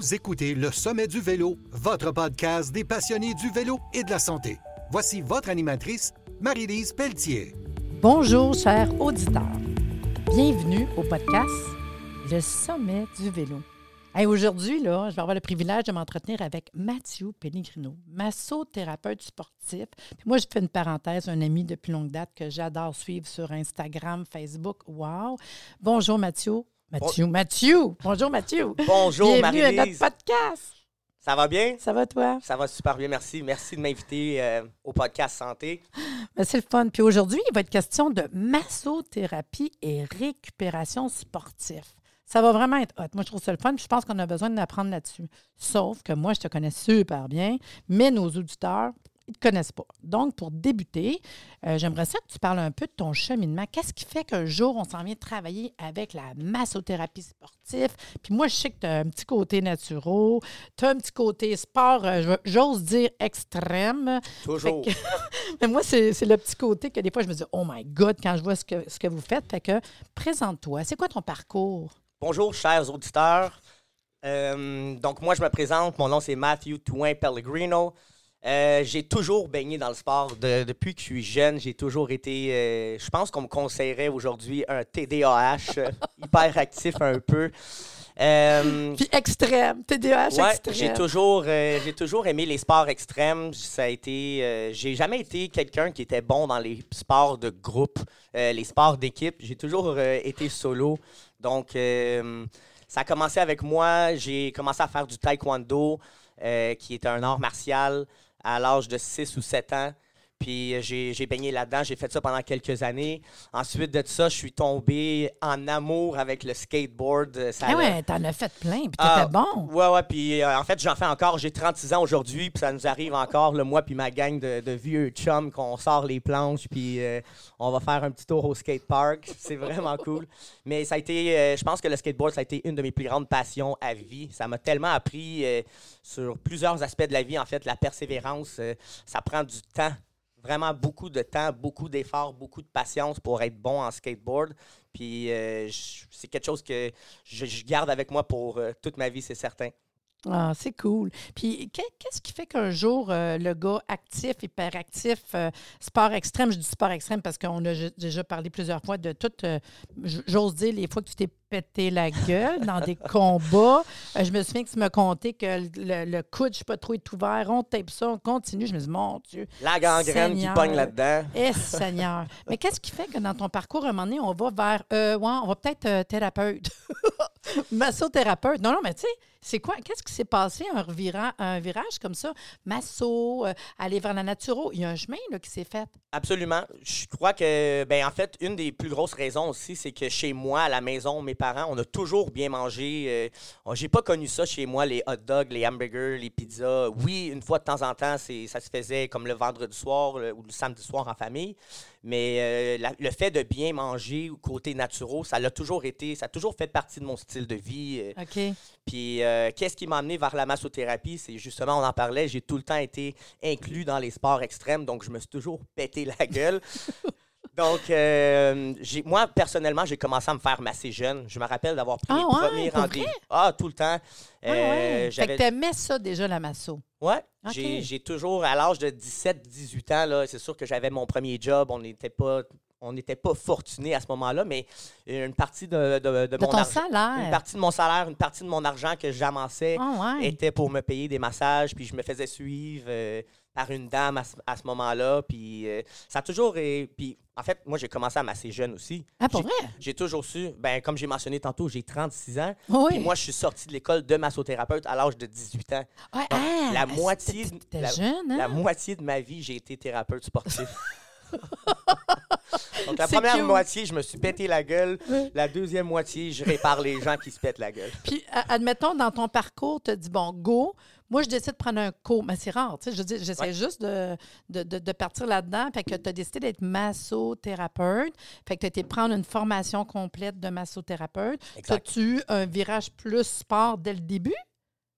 Vous écoutez Le Sommet du Vélo, votre podcast des passionnés du vélo et de la santé. Voici votre animatrice, Marie-Lise Pelletier. Bonjour, chers auditeurs. Bienvenue au podcast Le Sommet du Vélo. Hey, Aujourd'hui, je vais avoir le privilège de m'entretenir avec Mathieu Pellegrino, massothérapeute sportif. Moi, je fais une parenthèse, un ami depuis longue date que j'adore suivre sur Instagram, Facebook. Wow! Bonjour, Mathieu. Mathieu, Mathieu. Bonjour, Mathieu. Bonjour, Bienvenue à notre podcast. Ça va bien? Ça va, toi? Ça va super bien, merci. Merci de m'inviter euh, au podcast Santé. Ben, c'est le fun. Puis aujourd'hui, il va être question de massothérapie et récupération sportive. Ça va vraiment être hot. Moi, je trouve ça le fun. puis je pense qu'on a besoin d'apprendre là-dessus. Sauf que moi, je te connais super bien, mais nos auditeurs, ils ne te connaissent pas. Donc, pour débuter, euh, j'aimerais ça que tu parles un peu de ton cheminement. Qu'est-ce qui fait qu'un jour, on s'en vient travailler avec la massothérapie sportive? Puis moi, je sais que tu as un petit côté naturel, tu as un petit côté sport, euh, j'ose dire extrême. Toujours. Que- mais moi, c'est c'est le petit côté que des fois, je me dis, oh my God, quand je vois ce que, ce que vous faites. Fait que, présente-toi. C'est quoi ton parcours? Bonjour, chers auditeurs. Euh, donc, moi, je me présente. Mon nom, c'est Matthew Touin Pellegrino. Euh, j'ai toujours baigné dans le sport. De- depuis que je suis jeune, j'ai toujours été. euh, je pense qu'on me conseillerait aujourd'hui un TDAH, euh, hyper actif un peu. Euh, Puis extrême, TDAH Ouais, extrême. j'ai toujours, j'ai toujours aimé les sports extrêmes. Ça a été, j'ai jamais été quelqu'un qui était bon dans les sports de groupe, les sports d'équipe. J'ai toujours été solo. Donc, ça a commencé avec moi. J'ai commencé à faire du taekwondo, qui est un art martial, à l'âge de 6 ou 7 ans. Puis euh, j'ai baigné là-dedans, j'ai fait ça pendant quelques années. Ensuite de ça, je suis tombé en amour avec le skateboard. Euh, Ça Ah ouais, t'en as fait plein, puis t'étais ah, bon. Ouais, ouais, puis euh, en fait, j'en fais encore. J'ai 36 ans aujourd'hui, puis ça nous arrive encore, le moi puis ma gang de, de vieux chums, qu'on sort les planches, puis euh, on va faire un petit tour au skatepark. C'est vraiment cool. Mais ça a été, je pense que le skateboard, ça a été une de mes plus grandes passions à vie. Ça m'a tellement appris sur plusieurs aspects de la vie. En fait, la persévérance, ça prend du temps. Vraiment beaucoup de temps, beaucoup d'efforts, beaucoup de patience pour être bon en skateboard. Puis euh, c'est quelque chose que je, je garde avec moi pour euh, toute ma vie, c'est certain. Ah, c'est cool. Puis qu'est- qu'est-ce qui fait qu'un jour, euh, le gars actif, hyperactif, euh, sport extrême, je dis sport extrême parce qu'on a déjà parlé plusieurs fois de tout, euh, j'ose dire, les fois que tu t'es pété la gueule dans des combats. Euh, je me souviens que tu m'as conté que le, le coude, je sais pas trop, est ouvert, on tape ça, on continue. Je me dis, mon Dieu, La gangrène qui pogne là-dedans. Eh Seigneur. Mais qu'est-ce qui fait que dans ton parcours, à un moment donné, on va vers, euh, ouais, on va peut-être euh, thérapeute, massothérapeute. Non, non, mais tu sais, c'est quoi? Qu'est-ce qui s'est passé, un, revira- un virage comme ça? Masso, euh, aller vers la naturo. Il y a un chemin là, qui s'est fait. Absolument. Je crois que, ben, en fait, une des plus grosses raisons aussi, c'est que chez moi, à la maison, mes parents, on a toujours bien mangé. Euh, on- J'ai pas connu ça chez moi, les hot dogs, les hamburgers, les pizzas. Oui, une fois de temps en temps, ça se faisait comme le vendredi soir le- ou le samedi soir en famille. Mais euh, la- le fait de bien manger côté naturel, ça l'a toujours été, ça a toujours fait partie de mon style de vie. Euh, OK. Puis, euh, qu'est-ce qui m'a amené vers la massothérapie? C'est justement, on en parlait, j'ai tout le temps été inclus dans les sports extrêmes, donc je me suis toujours pété la gueule. donc, euh, moi, personnellement, j'ai commencé à me faire masser jeune. Je me rappelle d'avoir pris Ah mes ouais, premiers rendez-vous. Ah, tout le temps. Ah ouais. Euh, Fait que t'aimais ça déjà, la masso. Ok. j'ai toujours, à l'âge de 17-18 ans, c'est sûr que j'avais mon premier job. On n'était pas, on n'était pas fortunés à ce moment-là, mais une partie de, de, de De mon ton argent. Une partie de mon salaire, une partie de mon argent que j'amassais Ah ouais. était pour me payer des massages, puis je me faisais suivre euh, par une dame à ce, à ce moment-là. Puis euh, ça a toujours. é- Puis en fait, moi, j'ai commencé à masser jeune aussi. Ah, pour J'ai- vrai? J'ai toujours su, ben, comme j'ai mentionné tantôt, j'ai 36 ans. Oui. Puis moi, je suis sorti de l'école de massothérapeute à l'âge de 18 ans. Ouais, Donc, ah, la ah, moitié, la- hein? la moitié de ma vie, j'ai été thérapeute sportif. Donc, la première cute. moitié, je me suis pété la gueule. La deuxième moitié, je répare les gens qui se pètent la gueule. Puis, admettons, dans ton parcours, tu as dit, bon, go. Moi, je décide de prendre un cours. Mais c'est rare, tu sais. Je dis, j'essaie Ouais. juste de, de, de- de partir là-dedans. Fait que tu as décidé d'être massothérapeute. Fait que tu as été prendre une formation complète de massothérapeute. As-tu eu un virage plus sport dès le début?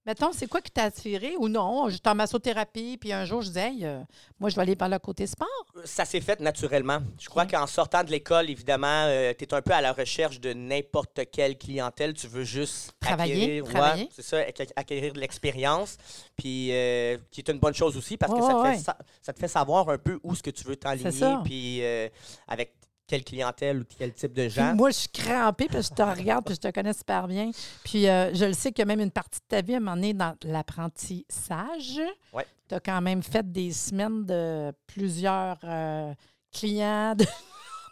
Mettons, c'est quoi qui t'a attiré ou non? J'étais en massothérapie, puis un jour, je disais, Hey, euh, moi, je vais aller par le côté sport. Ça s'est fait naturellement. Je crois qu'en sortant de l'école, évidemment, tu es un peu à la recherche de n'importe quelle clientèle. Tu veux juste Travailler, acquérir, travailler. ouais, c'est ça, acqu- acquérir de l'expérience, puis euh, qui est une bonne chose aussi parce que ça, te ouais. fait, sa- ça te fait savoir un peu où ce que tu veux t'enligner, puis euh, avec quelle clientèle ou quel type de Puis gens. moi, je suis crampée, parce que je te regarde, puis je te connais super bien. Puis euh, je le sais que même une partie de ta vie, à un moment donné, dans l'apprentissage, Ouais. tu as quand même fait des semaines de plusieurs euh, clients. de-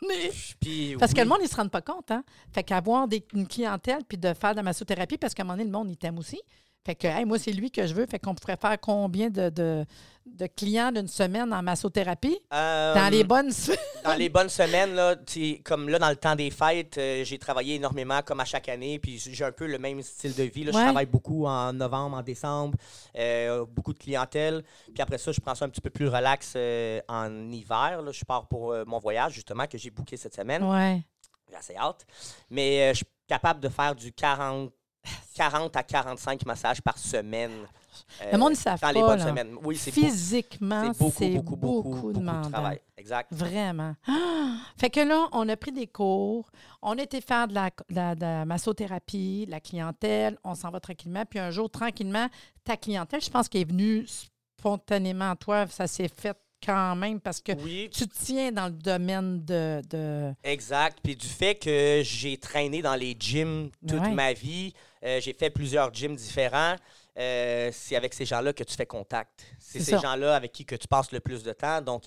Puis, Parce que le monde, ils ne se rendent pas compte. Hein? Fait qu'avoir des- une clientèle puis de faire de la massothérapie, parce qu'à un moment donné, le monde, il t'aime aussi. Fait que, hey, moi, c'est lui que je veux. Fait qu'on pourrait faire combien de, de, de clients d'une semaine en massothérapie? Euh, Dans les bonnes. Dans les bonnes semaines, là, comme là, dans le temps des fêtes, euh, j'ai travaillé énormément, comme à chaque année, puis j'ai un peu le même style de vie. là. Ouais. Je travaille beaucoup en novembre, en décembre, euh, beaucoup de clientèle. Puis après ça, je prends ça un petit peu plus relax en hiver. là. Je pars pour mon voyage, justement, que j'ai booké cette semaine. ouais. J'ai assez hâte. Mais je suis capable de faire du 40, 40 à 45 massages par semaine. Le monde, euh, ils savent Dans les bonnes là. semaines. Oui, c'est beaucoup, Physiquement, c'est beaucoup, beaucoup, beaucoup, beaucoup, de demandant. travail. Exact. Vraiment. Ah! Fait que là, on a pris des cours, on a été faire de la, de de massothérapie, de la clientèle, on s'en va tranquillement. Puis un jour, tranquillement, ta clientèle, je pense qu'elle est venue spontanément à toi. Ça s'est fait quand même parce que Oui, tu tiens dans le domaine de. de- Exact. Puis du fait que j'ai traîné dans les gyms toute Ouais. ma vie, euh, j'ai fait plusieurs gyms différents. euh, c'est avec ces gens-là que tu fais contact. C'est ces gens-là avec qui que tu passes le plus de temps. Donc,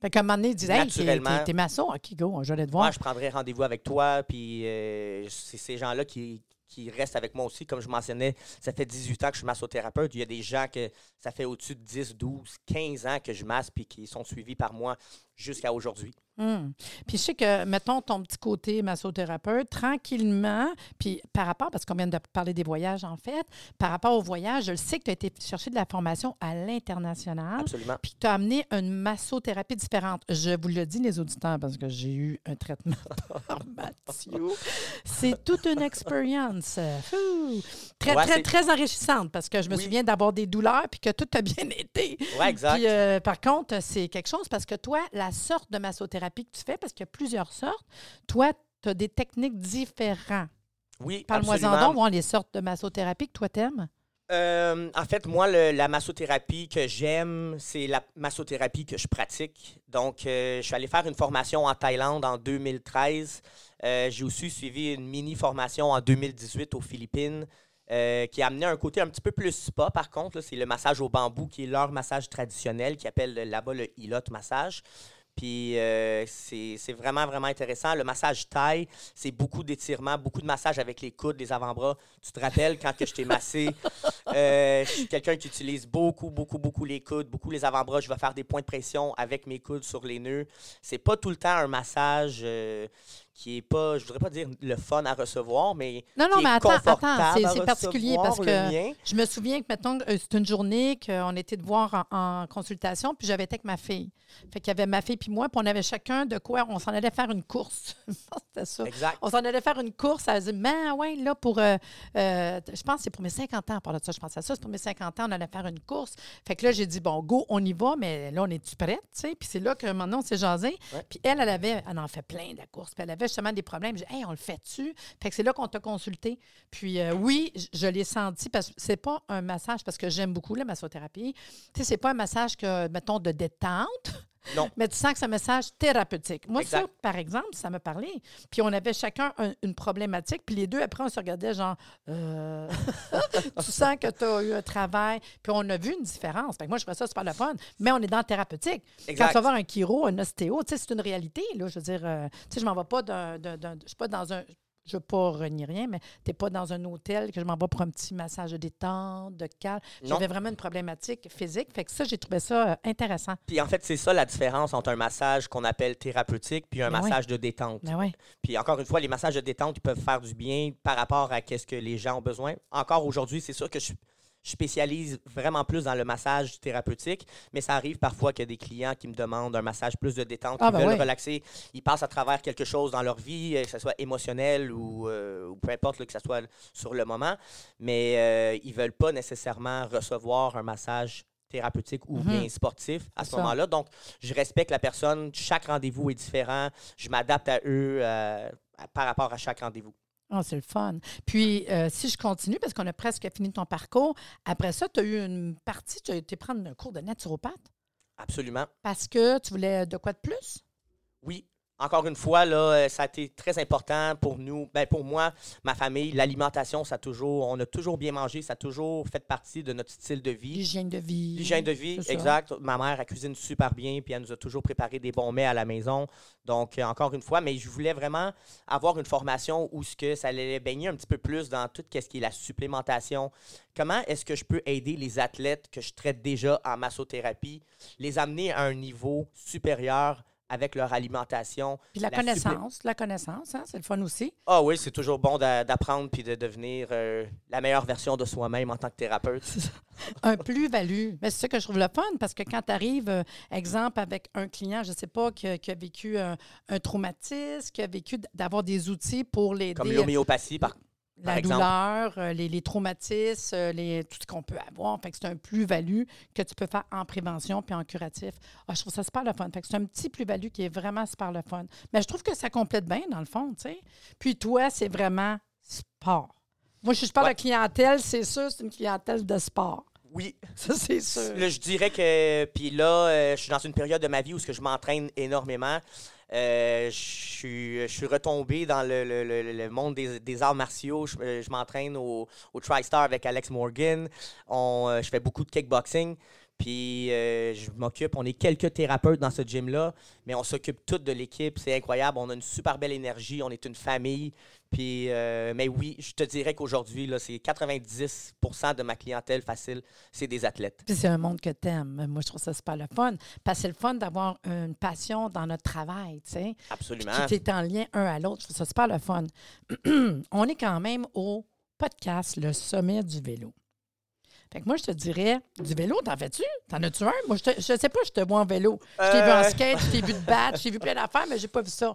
Fait qu'à un moment donné, ils disent Hey, t'es- Naturellement. t'es t'es maçon, OK, go, je vais te moi, voir. je prendrai rendez-vous avec toi. Puis euh, c'est ces gens-là qui, qui restent avec moi aussi. Comme je mentionnais, ça fait 18 ans que je suis massothérapeute. Il y a des gens que ça fait au-dessus de 10, 12, 15 ans que je masse puis qui sont suivis par moi jusqu'à aujourd'hui. Hum. Puis je sais que, mettons, ton petit côté massothérapeute, tranquillement, puis par rapport, parce qu'on vient de parler des voyages, en fait, par rapport au voyage, je le sais que tu as été chercher de la formation à l'international, Absolument. puis tu as amené une massothérapie différente. Je vous le dis, les auditeurs, parce que j'ai eu un traitement par Mathieu. C'est toute une expérience. Très, Ouais, très, très enrichissante, parce que je me Oui. souviens d'avoir des douleurs, puis que tout a bien été. Ouais, exact. Puis, euh, par contre, c'est quelque chose parce que toi, la sorte de massothérapie que tu fais, parce qu'il y a plusieurs sortes, toi, tu as des techniques différentes. oui, Parle-moi-en absolument. donc, les sortes de massothérapie que toi t'aimes. Euh, en fait, moi, le- la massothérapie que j'aime, c'est la massothérapie que je pratique. Donc, euh, je suis allé faire une formation en Thaïlande en 2013. Euh, J'ai aussi suivi une mini-formation en 2018 aux Philippines euh, qui a amené un côté un petit peu plus spa, par contre. C'est le massage au bambou qui est leur massage traditionnel, qui appelle là-bas le Hilot massage. Puis euh, c'est vraiment, vraiment intéressant. Le massage taille, c'est beaucoup d'étirements, beaucoup de massages avec les coudes, les avant-bras. Tu te rappelles quand que je t'ai massé? Euh, je suis quelqu'un qui utilise beaucoup, beaucoup, beaucoup les coudes, beaucoup les avant-bras. Je vais faire des points de pression avec mes coudes sur les nœuds. C'est pas tout le temps un massage euh, qui est pas, je voudrais pas dire le fun à recevoir, mais Non, non, qui mais est attends, attends, c'est- particulier parce que je me souviens que, mettons, euh, c'est une journée qu'on était de voir en, en consultation, puis j'avais été avec ma fille. Fait qu'il y avait ma fille puis moi, puis on avait chacun de quoi, on s'en allait faire une course. C'était ça. Exact. On s'en allait faire une course. Elle dit, mais ouais, là, pour. euh, euh, je pense que c'est pour mes 50 ans. Parle de ça, je pense à ça. C'est pour mes 50 ans, on allait faire une course. Fait que là, j'ai dit, bon, go, on y va, mais là, on est-tu prête? Tu sais? Puis c'est là que maintenant, on s'est jasé. Puis elle, elle avait, elle en fait plein de la course. Puis elle avait justement des problèmes. J'ai dit, hey, on le fait-tu? Fait que c'est là qu'on t'a consulté. Puis euh, oui, j- je l'ai senti parce que c'est pas un massage, parce que j'aime beaucoup la massothérapie. Tu sais, c'est pas un massage que, mettons, de détente. Non. Mais tu sens que c'est un message thérapeutique. Moi, ça, par exemple, ça me parlait. Puis on avait chacun un- une problématique. Puis les deux, après, on se regardait genre, euh, tu sens que tu as eu un travail. Puis on a vu une différence. Fait que moi, je trouvais ça super le fun. Mais on est dans le thérapeutique. Quand Exact. tu vas voir un chiro, un ostéo, tu sais, c'est une réalité. Là, je veux dire, euh, tu sais, je m'en vais pas d'un- Je suis pas dans un. Je veux pas renier rien, mais tu n'es pas dans un hôtel que je m'en vais pour un petit massage de détente, de calme. J'avais vraiment une problématique physique. Fait que ça, j'ai trouvé ça euh, intéressant. Puis en fait, c'est ça la différence entre un massage qu'on appelle thérapeutique puis un Ben oui. massage de détente. Ben oui. Puis encore une fois, les massages de détente, ils peuvent faire du bien par rapport à qu'est-ce que les gens ont besoin. Encore aujourd'hui, c'est sûr que je, je spécialise vraiment plus dans le massage thérapeutique, mais ça arrive parfois qu'il y a des clients qui me demandent un massage plus de détente, Ah, qui ben veulent ouais. relaxer. Ils passent à travers quelque chose dans leur vie, euh, que ce soit émotionnel ou, euh, ou peu importe, là, que ce soit sur le moment, mais euh, ils veulent pas nécessairement recevoir un massage thérapeutique ou Mhm. bien sportif à ce moment-là. Donc, je respecte la personne. Chaque rendez-vous est différent. Je m'adapte à eux euh, par rapport à chaque rendez-vous. Ah, c'est le fun. Puis, euh, si je continue, parce qu'on a presque fini ton parcours, après ça, tu as eu une partie, tu as été prendre un cours de naturopathe? Absolument. parce que tu voulais de quoi de plus? Oui. Encore une fois, là, euh, ça a été très important pour nous, ben, pour moi, ma famille. L'alimentation, ça a toujours, on a toujours bien mangé, ça a toujours fait partie de notre style de vie. L'hygiène de vie. L'hygiène de vie, ça. exact. Ma mère, elle cuisine super bien, puis elle nous a toujours préparé des bons mets à la maison. Donc, euh, encore une fois, mais je voulais vraiment avoir une formation où ce que ça allait baigner un petit peu plus dans tout ce qui est la supplémentation. Comment est-ce que je peux aider les athlètes que je traite déjà en massothérapie, les amener à un niveau supérieur avec leur alimentation? Puis la, La connaissance, la connaissance, hein, c'est le fun aussi. Ah oui, c'est toujours bon d'a- d'apprendre puis de devenir euh, la meilleure version de soi-même en tant que thérapeute. Un plus-value. Mais c'est ça que je trouve le fun parce que quand tu arrives, exemple, avec un client, je ne sais pas, qui a, qui a vécu un, un traumatisme, qui a vécu d'avoir des outils pour l'aider. Comme l'homéopathie, par la par douleur, euh, les, les traumatismes, euh, les, tout ce qu'on peut avoir. Fait que c'est un plus-value que tu peux faire en prévention puis en curatif. Ah, je trouve ça super le fun. Fait que c'est un petit plus-value qui est vraiment super le fun. Mais je trouve que ça complète bien, dans le fond, tu sais. Puis toi, c'est vraiment sport. Moi, je suis pas Ouais. de clientèle, c'est sûr, c'est une clientèle de sport. Oui, Ça, c'est sûr. Là, je dirais que, puis là, euh, je suis dans une période de ma vie où ce que je m'entraîne énormément. Euh, je suis- retombé dans le, le- le- monde des, des arts martiaux. Je, euh, m'entraîne au, au TriStar avec Alex Morgan. Euh, je fais beaucoup de kickboxing. Puis euh, je m'occupe, on est quelques thérapeutes dans ce gym-là, mais on s'occupe toutes de l'équipe. C'est incroyable. On a une super belle énergie. On est une famille. Puis, euh, mais oui, je te dirais qu'aujourd'hui, c'est 90% de ma clientèle facile, c'est des athlètes. Puis c'est un monde que t'aimes. Moi, je trouve ça super le fun. Parce que c'est le fun d'avoir une passion dans notre travail, tu sais. Absolument. Puis qui est en lien un à l'autre. Je trouve ça super le fun. On est quand même au podcast Le Sommet du vélo. Fait que moi, je te dirais, du vélo, t'en fais-tu? T'en as-tu un? Moi, je, te- je sais pas, je te vois en vélo. Je t'ai vu en Euh. skate, je t'ai vu de battre, je t'ai vu plein d'affaires, mais j'ai pas vu ça.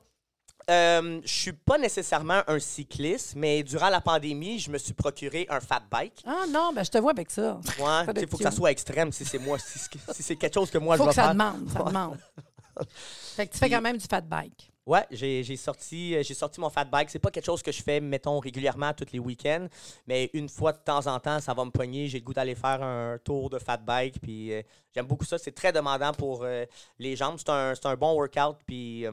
Euh, je suis pas nécessairement un cycliste, mais durant la pandémie, je me suis procuré un fat bike. Ah non, ben je te vois avec ça. Ouais, Ça il faut que ça soit extrême si c'est moi, si, c'est- si c'est quelque chose que moi Faut je que vais ça faire. demande, ça demande. Fait que tu fais quand même du fat bike. Ouais, j'ai sorti, euh, sorti mon fat bike. C'est pas quelque chose que je fais, mettons, régulièrement tous les week-ends, mais une fois de temps en temps, ça va me pogner. J'ai le goût d'aller faire un tour de fat bike, puis euh, j'aime beaucoup ça. C'est très demandant pour euh, les jambes. C'est un, un bon workout, puis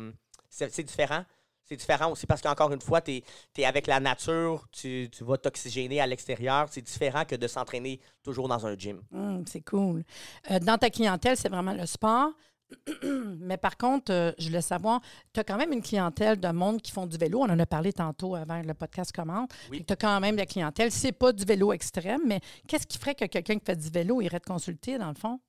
c'est différent. C'est différent aussi parce qu'encore une fois, tu es, avec la nature, tu, tu vas t'oxygéner à l'extérieur. C'est différent que de s'entraîner toujours dans un gym. Hum, c'est cool. Dans ta clientèle, c'est vraiment le sport. Mais par contre, euh, je voulais savoir, tu as quand même une clientèle de monde qui font du vélo. On en a parlé tantôt avant que le podcast commence. Oui. Tu as quand même de la clientèle. C'est pas du vélo extrême, mais qu'est-ce qui ferait que quelqu'un qui fait du vélo irait te consulter, dans le fond?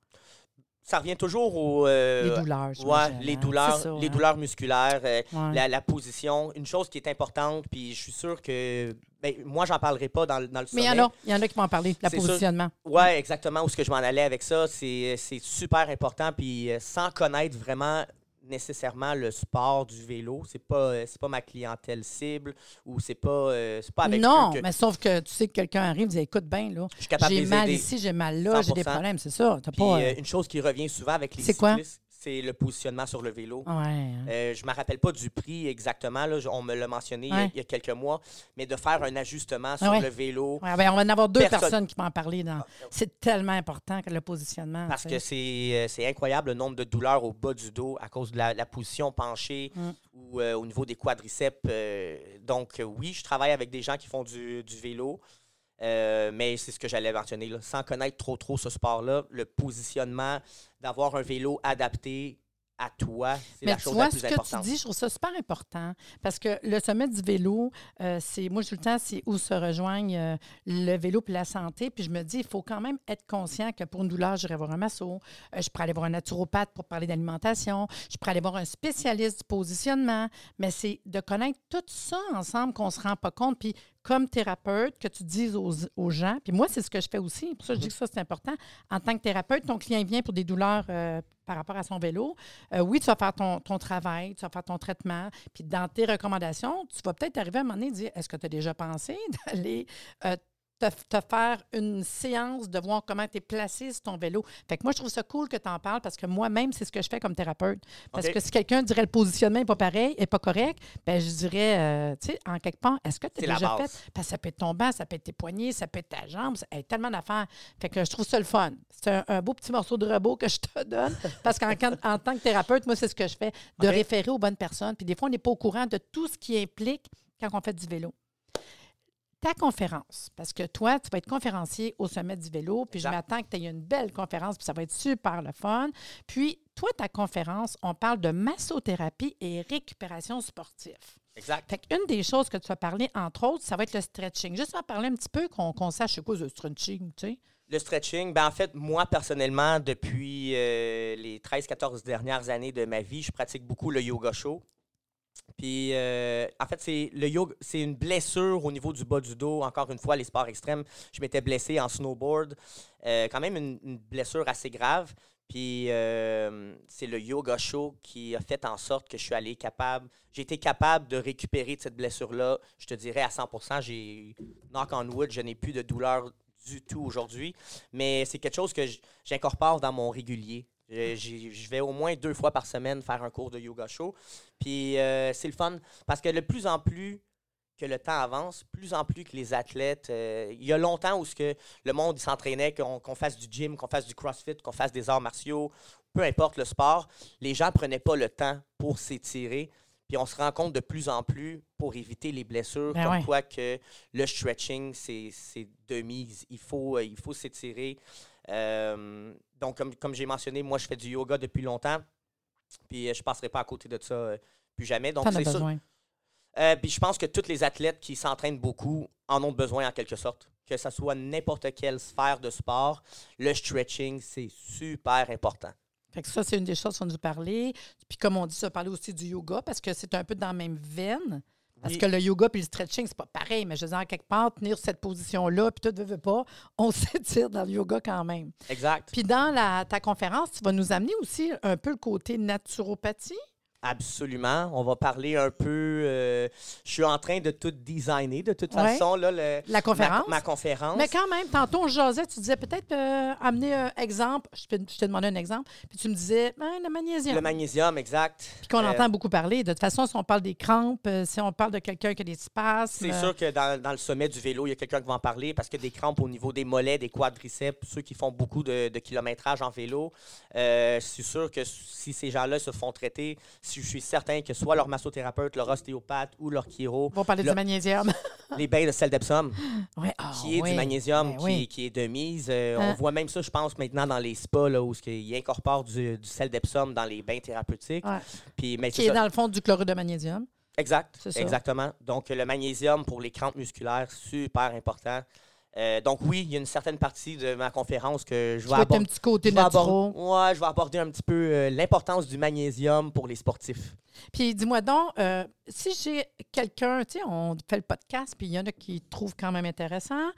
Ça revient toujours aux. euh, les douleurs. Ouais, j'imagine, les hein? douleurs, ça, les hein? douleurs musculaires, euh, Ouais. la, la position. Une chose qui est importante, puis je suis sûr que. Ben, moi, j'en parlerai pas dans, le- dans le Mais il y sommet. en a, il y en a qui m'ont parlé, le C'est sûr. positionnement. Oui, exactement où ce que je m'en allais avec ça. C'est c'est super important. Puis euh, sans connaître vraiment nécessairement le sport du vélo, c'est pas euh, c'est pas ma clientèle cible ou c'est pas euh, c'est pas avec non, que mais sauf que tu sais que quelqu'un arrive et dit écoute bien, là, j'ai mal aider. ici, j'ai mal là, j'ai des 100%. problèmes, c'est ça. Puis pas. euh, une chose qui revient souvent avec les cyclistes, c'est le positionnement sur le vélo. ouais, hein. Euh, je ne me rappelle pas du prix exactement, là, on me l'a mentionné il y a- Ouais. il y, a quelques mois, mais de faire un ajustement sur ouais. le vélo, ben, on va en avoir deux Personne- personnes qui vont en parler. Dans... C'est tellement important que le positionnement. parce que c'est euh, c'est incroyable le nombre de douleurs au bas du dos à cause de la, la position penchée Mm. ou euh, au niveau des quadriceps. donc, oui, je travaille avec des gens qui font du, du vélo, euh, mais c'est ce que j'allais mentionner. là. Sans connaître trop, trop ce sport-là, le positionnement, d'avoir un vélo adapté à toi, c'est la chose vois, la ce plus que tu importante. dis, je trouve ça super important parce que le sommet du vélo, euh, c'est moi, tout le temps, c'est où se rejoignent euh, le vélo puis la santé. Puis je me dis, il faut quand même être conscient que pour une douleur, j'irai voir un masso, euh, je pourrais aller voir un naturopathe pour parler d'alimentation, je pourrais aller voir un spécialiste du positionnement. Mais c'est de connaître tout ça ensemble qu'on ne se rend pas compte. Puis comme thérapeute, que tu dises aux, aux gens, puis moi, c'est ce que je fais aussi, pour ça je dis que ça, c'est important. En tant que thérapeute, ton client vient pour des douleurs euh, par rapport à son vélo. Euh, oui, tu vas faire ton, ton travail, tu vas faire ton traitement, puis dans tes recommandations, tu vas peut-être arriver à un moment donné et dire, est-ce que tu as déjà pensé d'aller euh, te, te faire une séance de voir comment tu es placé sur ton vélo. Fait que moi, je trouve ça cool que tu en parles parce que moi-même, c'est ce que je fais comme thérapeute. Parce que si quelqu'un dirait le positionnement n'est pas pareil, n'est pas correct, ben je dirais, euh, tu sais, en quelque part, est-ce que tu as déjà fait? Parce que ça peut être ton banc, ça peut être tes poignets, ça peut être ta jambe, ça, hey, tellement d'affaires. Fait que je trouve ça le fun. C'est un, un beau petit morceau de robot que je te donne parce qu'en en tant que thérapeute, moi, c'est ce que je fais, de référer aux bonnes personnes. Puis des fois, on n'est pas au courant de tout ce qui implique quand on fait du vélo ta conférence, parce que toi, tu vas être conférencier au sommet du vélo, puis Exact. je m'attends que tu aies une belle conférence, puis ça va être super le fun. Puis, toi, ta conférence, on parle de massothérapie et récupération sportive. Exact. Fait qu'une des choses que tu vas parler, entre autres, ça va être le stretching. Juste en parler un petit peu, qu'on qu'on sache c'est quoi le stretching, tu sais. Le stretching, ben en fait, moi, personnellement, depuis euh, les 13-14 dernières années de ma vie, je pratique beaucoup le yoga chaud. Puis, euh, en fait, c'est le yoga, c'est une blessure au niveau du bas du dos. Encore une fois, les sports extrêmes, je m'étais blessé en snowboard. Euh, quand même une, blessure assez grave. Puis, euh, c'est le yoga show qui a fait en sorte que je suis allé capable, j'ai été capable de récupérer de cette blessure-là. Je te dirais à 100 j'ai, knock on wood, je n'ai plus de douleur du tout aujourd'hui. Mais c'est quelque chose que j'incorpore dans mon régulier. Je, j'y- je vais au moins deux fois par semaine faire un cours de yoga show. Puis euh, c'est le fun parce que de plus en plus que le temps avance, plus en plus que les athlètes, euh, il y a longtemps où ce que le monde s'entraînait, qu'on qu'on fasse du gym, qu'on fasse du crossfit, qu'on fasse des arts martiaux, peu importe le sport, les gens prenaient pas le temps pour s'étirer. Puis on se rend compte de plus en plus pour éviter les blessures, Ben comme ouais. quoi que le stretching, c'est de mise. Il faut, euh, il faut s'étirer. Euh, donc, comme, comme j'ai mentionné, moi, je fais du yoga depuis longtemps. Puis euh, je ne passerai pas à côté de ça euh, plus jamais. Donc, c'est ça. besoin. Euh, puis je pense que tous les athlètes qui s'entraînent beaucoup en ont besoin en quelque sorte. Que ce soit n'importe quelle sphère de sport, le stretching, c'est super important. Fait que ça, c'est une des choses qu'on nous parler. Puis comme on dit, ça parler aussi du yoga parce que c'est un peu dans la même veine. Parce Oui. que le yoga puis le stretching, c'est pas pareil, mais je veux dire, en quelque part, tenir cette position-là, puis tout ne veut pas, on s'étire dans le yoga quand même. Exact. Puis dans la, ta conférence, tu vas nous amener aussi un peu le côté naturopathie? Absolument. On va parler un peu. euh, je suis en train de tout designer de toute Ouais. façon, là, le- La conférence. Ma, ma conférence. Mais quand même, tantôt, on jasait, tu disais peut-être euh, amener un exemple. Je te, je te demandais un exemple. Puis tu me disais, ben, le magnésium. Le magnésium, exact. Puis qu'on Euh, entend beaucoup parler. De toute façon, si on parle des crampes, si on parle de quelqu'un qui a des spasmes. C'est sûr que dans, dans le sommet du vélo, il y a quelqu'un qui va en parler parce que des crampes au niveau des mollets, des quadriceps, ceux qui font beaucoup de, de kilométrage en vélo, c'est sûr que si ces gens-là se font traiter, je suis certain que soit leur massothérapeute, leur ostéopathe ou leur chiro, On va parler Le- du magnésium. les bains de sel d'Epsom, ouais, ah, qui est oui. du magnésium, Ben qui, oui. qui est de mise. Euh, Hein? On voit même ça, je pense, maintenant dans les spas, là, où ils incorporent du, du sel d'Epsom dans les bains thérapeutiques. Ouais. Puis, mais Qui est ça. dans le fond du chlorure de magnésium. Exact, exactement. Donc, le magnésium pour les crampes musculaires, super important. Euh, donc, oui, il y a une certaine partie de ma conférence que je vais être un aborder. petit côté je vais aborder- ouais, je vais aborder un petit peu euh, l'importance du magnésium pour les sportifs. Puis dis-moi donc, euh, si j'ai quelqu'un, tu sais, on fait le podcast, puis il y en a qui trouvent quand même intéressant.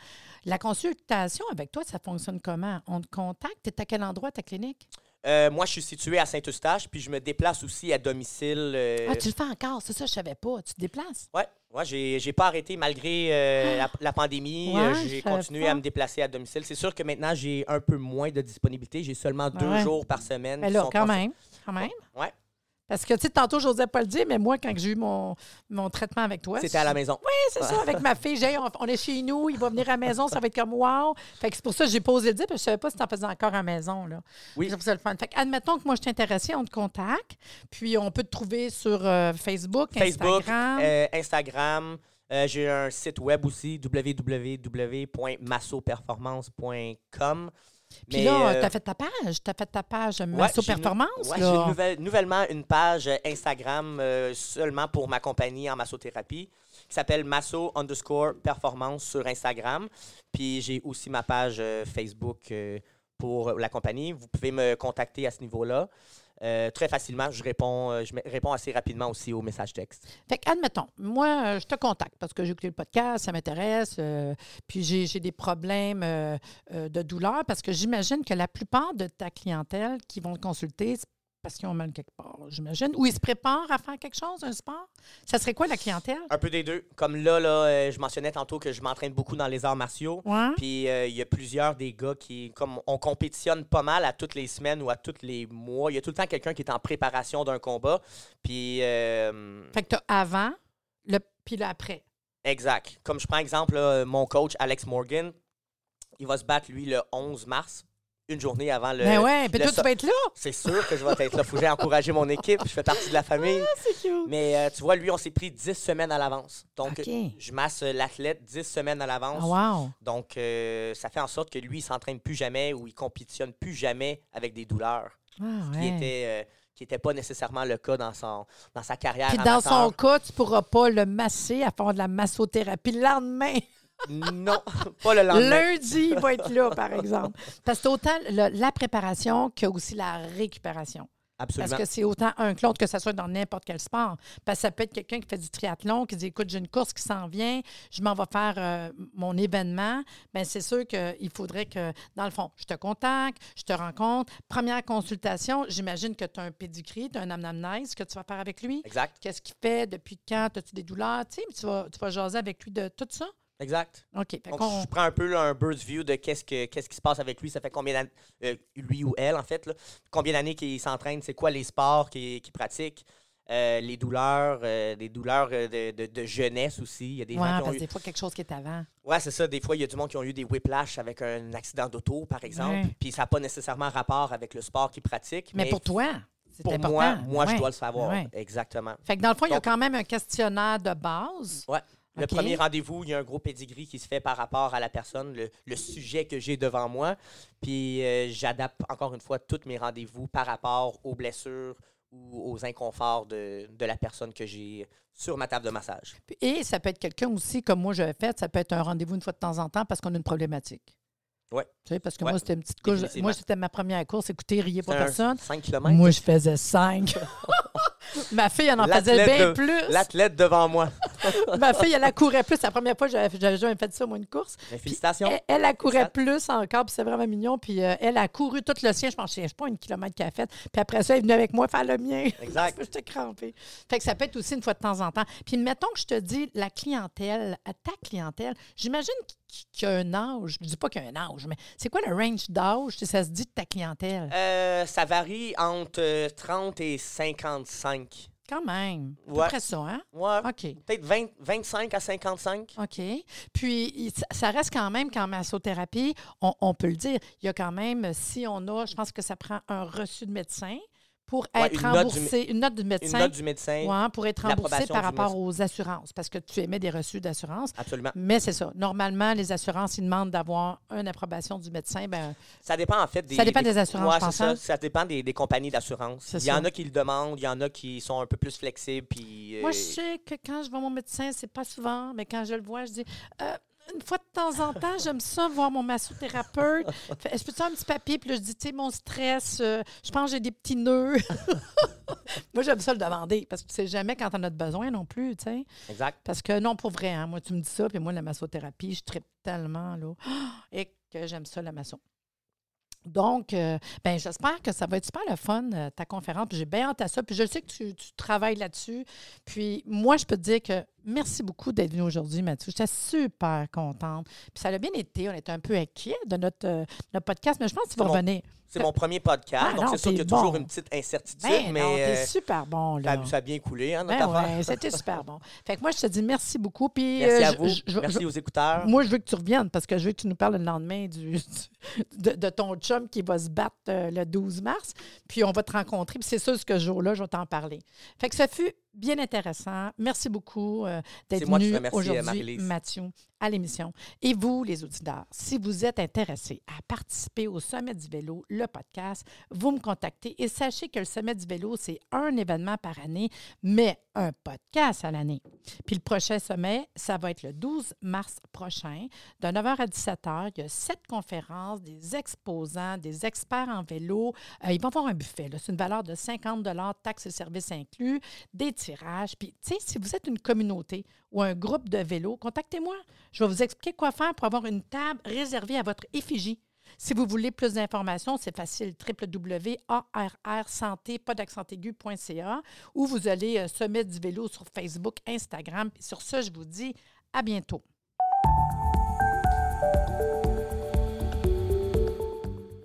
La consultation avec toi, ça fonctionne comment? On te contacte? Tu es à quel endroit ta clinique? Euh, moi, je suis situé à Saint-Eustache, puis je me déplace aussi à domicile. euh, Ah, tu le fais encore, c'est ça, je savais pas. Tu te déplaces? Ouais, ouais j'ai, j'ai pas arrêté malgré euh, la, la pandémie. Ouais, j'ai continué pas. à me déplacer à domicile. C'est sûr que maintenant, j'ai un peu moins de disponibilité. J'ai seulement deux Ouais. jours par semaine. Ben là, sont quand consul- même, quand même. Ouais, Parce que, tu sais, tantôt, je n'osais pas le dire, mais moi, quand j'ai eu mon, mon traitement avec toi... c'était à la maison. Oui, c'est ça, avec ma fille. J'ai, on, on est chez nous, il va venir à la maison, ça va être comme wow. Fait que c'est pour ça que j'ai posé le dire, parce que je ne savais pas si tu en faisais encore à la maison. Là. Oui. Trouve ça le fun. Fait que, admettons que moi, je t'intéressais, on te contacte, puis on peut te trouver sur euh, Facebook, Facebook, Instagram. euh, Instagram. Euh, j'ai un site web aussi, www.massoperformance.com. puis là, euh, tu as fait ta page, tu as fait ta page Masso Performance. là. j'ai nouvel- nouvellement une page euh, Instagram euh, seulement pour ma compagnie en massothérapie qui s'appelle Masso underscore performance sur Instagram. Puis j'ai aussi ma page euh, Facebook euh, pour la compagnie. Vous pouvez me contacter à ce niveau-là. Euh, très facilement, je réponds, euh, je réponds assez rapidement aussi aux messages textes. Fait admettons, moi, euh, je te contacte parce que j'ai écouté le podcast, ça m'intéresse, puis j'ai des problèmes de douleur parce que j'imagine que la plupart de ta clientèle qui vont te consulter, parce qu'ils ont mal quelque part, j'imagine, ou ils se préparent à faire quelque chose, un sport? Ça serait quoi la clientèle? Un peu des deux. Comme là, là euh, je mentionnais tantôt que je m'entraîne beaucoup dans les arts martiaux. Ouais. Puis euh, il y a plusieurs des gars qui, comme on compétitionne pas mal à toutes les semaines ou à tous les mois, il y a tout le temps quelqu'un qui est en préparation d'un combat. Puis, euh, Fait que tu avant, le, puis le après. exact. Comme je prends exemple, là, mon coach Alex Morgan, il va se battre lui le 11 mars, une journée avant le. Ben ouais, puis le toi, so- tu vas être là. C'est sûr que je vais être là. Faut que j'aille encourager mon équipe. Je fais partie de la famille. C'est cute. Mais euh, tu vois, lui, on s'est pris 10 semaines à l'avance. Donc, je masse l'athlète 10 semaines à l'avance. Ah, wow. Donc, euh, ça fait en sorte que lui, il s'entraîne plus jamais ou il compétitionne plus jamais avec des douleurs, Ah, qui ouais. était euh, qui n'était pas nécessairement le cas dans, son, dans sa carrière. Puis dans son cas, tu ne pourras pas le masser à faire de la massothérapie le lendemain. Non, pas le lendemain. Lundi, il va être là, par exemple. Parce que c'est autant le- la préparation que aussi la récupération. Absolument. Parce que c'est autant un que l'autre, que ce soit dans n'importe quel sport. Parce que ça peut être quelqu'un qui fait du triathlon, qui dit Écoute, j'ai une course qui s'en vient, je m'en vais faire euh, mon événement. Bien, c'est sûr qu'il faudrait que, dans le fond, je te contacte, je te rencontre. Première consultation, j'imagine que tu as un pédigree, tu as un anamnèse que tu vas faire avec lui. Exact, Qu'est-ce qu'il fait, depuis quand, as-tu des douleurs, tu sais, tu vas, tu vas jaser avec lui de tout ça. Exact. OK. Donc, je prends un peu là, un bird's view de qu'est-ce, que, qu'est-ce qui se passe avec lui. Ça fait combien d'années, euh, lui ou elle, en fait, là, combien d'années qu'il s'entraîne, c'est quoi les sports qu'il, qu'il pratique, euh, les douleurs, euh, des douleurs euh, de, de- de jeunesse aussi. Il y a des Ouais, gens qui parce ont eu... des fois, quelque chose qui est avant. Ouais, c'est ça. Des fois, il y a du monde qui ont eu des whiplash avec un accident d'auto, par exemple. Puis ça n'a pas nécessairement rapport avec le sport qu'ils pratiquent. Mais, pour toi, c'est pour important. moi, moi, je dois le savoir. Ouais. Exactement. Fait que dans le fond, il y a quand même un questionnaire de base. Ouais. Le premier rendez-vous, il y a un gros pedigree qui se fait par rapport à la personne, le, le sujet que j'ai devant moi. Puis euh, j'adapte encore une fois tous mes rendez-vous par rapport aux blessures ou aux inconforts de, de la personne que j'ai sur ma table de massage. Et ça peut être quelqu'un aussi, comme moi j'avais fait, ça peut être un rendez-vous une fois de temps en temps parce qu'on a une problématique. Ouais. Tu sais, parce que Ouais, moi, c'était une petite course. Moi, c'était ma première course. Écoutez, riez pas personne. 5 km. Moi, je faisais cinq. Ma fille, elle en faisait bien de- plus. L'athlète devant moi. Ma fille, elle accourait plus. La première fois, j'avais j'avais jamais fait ça, moi, une course. Mais Puis félicitations. Elle, elle accourait plus encore, puis c'est vraiment mignon. Puis euh, elle a couru tout le sien. Je pense, je sais pas, une kilomètre qu'elle a fait. Puis après ça, elle est venue avec moi faire le mien. Exact. J'étais crampée. Fait que ça peut être aussi une fois de temps en temps. Puis mettons que je te dis la clientèle, à ta clientèle, j'imagine qu- qu'il y a un âge. Je dis pas qu'il y a un âge, mais c'est quoi le range d'âge, si ça se dit de ta clientèle? Euh, ça varie entre euh, 30 et 55. Quand même. À peu Ouais. près ça, hein? Ouais. OK. Peut-être 20 25 à 55. OK. Puis, ça- ça reste quand même qu'en massothérapie, on, on peut le dire, il y a quand même, si on a, je pense que ça prend un reçu de médecin pour Ouais, être une note du remboursé, une note du Une médecin. note du médecin. ouais, pour être remboursé par rapport aux assurances, parce que tu émets des reçus d'assurance. Absolument. Mais c'est ça. Normalement, les assurances, ils demandent d'avoir une approbation du médecin. Ben, Ça dépend en fait des. Ça dépend des assurances, Ouais, ça. Ça dépend des, des compagnies d'assurance. Il y en a qui le demandent, il y en a qui sont un peu plus flexibles. Puis, Moi, euh, je sais que quand je vois mon médecin, c'est pas souvent, mais quand je le vois, je dis Euh, une fois de temps en temps, j'aime ça voir mon massothérapeute. Fait, Est-ce que tu as un petit papier? Puis là, je dis, tu sais, mon stress, euh, je pense que j'ai des petits nœuds. moi, j'aime ça le demander parce que tu sais jamais quand on a besoin non plus, tu sais. Exact. Parce que non, pour vrai, hein, moi, tu me dis ça, puis moi, la massothérapie, je tripe tellement, là, et que j'aime ça, la masso. Donc, euh, ben, j'espère que ça va être super le fun, euh, ta conférence. Puis J'ai bien hâte à ça. Puis je sais que tu, tu travailles là-dessus. Puis moi, je peux te dire que merci beaucoup d'être venu aujourd'hui, Mathieu. J'étais super contente. Puis ça a bien été. On était un peu inquiets de notre, euh, notre podcast, mais je pense que tu vas mon- revenir. C'est mon premier podcast, Ah donc c'est sûr qu'il y a toujours une petite incertitude, Ben mais non, t'es euh, super bon, ça, là. a- ça a bien coulé, hein, notre Ben ouais, c'était super bon. Fait que moi, je te dis merci beaucoup. Puis, Merci euh, à vous. je- je- Merci aux écouteurs. Moi, je veux que tu reviennes parce que je veux que tu nous parles le lendemain du, de, de ton chum qui va se battre euh, le 12 mars. Puis on va te rencontrer. Puis c'est sûr, ce jour-là, je vais t'en parler. Fait que ça fut bien intéressant. Merci beaucoup euh, d'être C'est moi qui venu remercie, aujourd'hui. Mathieu, à l'émission. Et vous, les auditeurs, si vous êtes intéressés à participer au Sommet du vélo, le podcast, vous me contactez et sachez que le Sommet du vélo, c'est un événement par année, mais un podcast à l'année. Puis le prochain sommet, ça va être le 12 mars prochain, de 9h à 17h. Il y a sept conférences, des exposants, des experts en vélo. Euh, il va y avoir un buffet. C'est une valeur de 50 taxes et services inclus, des Puis, si vous êtes une communauté ou un groupe de vélo, contactez-moi. Je vais vous expliquer quoi faire pour avoir une table réservée à votre effigie. Si vous voulez plus d'informations, c'est facile, www.arrsanté, ou vous allez euh, Sommet du vélo sur Facebook, Instagram. Sur ce, je vous dis à bientôt.